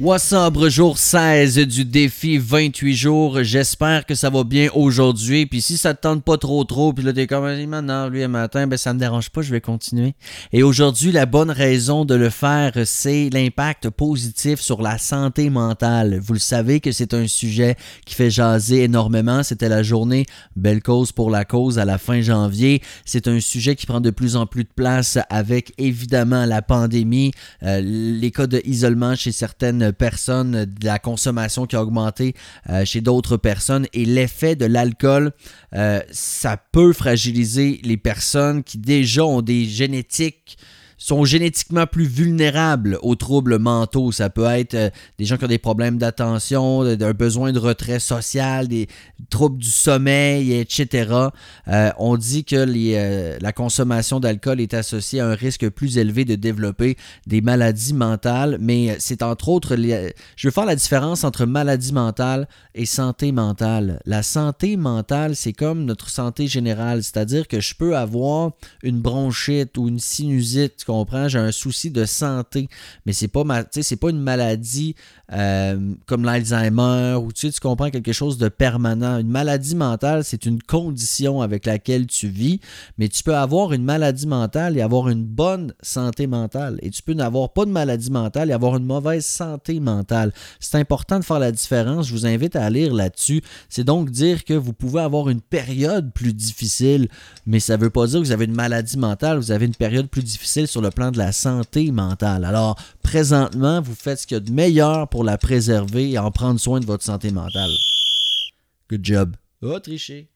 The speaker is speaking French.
Sobre jour 16 du défi 28 jours. J'espère que ça va bien aujourd'hui. Puis si ça te tente pas trop trop, puis là t'es comme maintenant lui un matin, ben ça me dérange pas, je vais continuer. Et aujourd'hui, la bonne raison de le faire, c'est l'impact positif sur la santé mentale. Vous le savez que c'est un sujet qui fait jaser énormément. C'était la journée Belle cause pour la cause à la fin janvier. C'est un sujet qui prend de plus en plus de place avec évidemment la pandémie, euh, les cas d'isolement chez certaines personnes, la consommation qui a augmenté euh, chez d'autres personnes. Et l'effet de l'alcool, euh, ça peut fragiliser les personnes qui déjà ont des génétiques sont génétiquement plus vulnérables aux troubles mentaux. Ça peut être euh, des gens qui ont des problèmes d'attention, un besoin de retrait social, des troubles du sommeil, etc. Euh, on dit que euh, la consommation d'alcool est associée à un risque plus élevé de développer des maladies mentales, mais c'est entre autres, je veux faire la différence entre maladie mentale et santé mentale. La santé mentale, c'est comme notre santé générale, c'est-à-dire que je peux avoir une bronchite ou une sinusite comprends? J'ai un souci de santé, mais c'est pas ma, c'est pas une maladie euh, comme l'Alzheimer ou tu, comprends quelque chose de permanent. Une maladie mentale, c'est une condition avec laquelle tu vis, mais tu peux avoir une maladie mentale et avoir une bonne santé mentale. Et tu peux n'avoir pas de maladie mentale et avoir une mauvaise santé mentale. C'est important de faire la différence. Je vous invite à lire là-dessus. C'est donc dire que vous pouvez avoir une période plus difficile, mais ça ne veut pas dire que vous avez une maladie mentale, vous avez une période plus difficile sur le plan de la santé mentale. Alors, présentement, vous faites ce qu'il y a de meilleur pour la préserver et en prendre soin de votre santé mentale. Good job. Oh, tricher.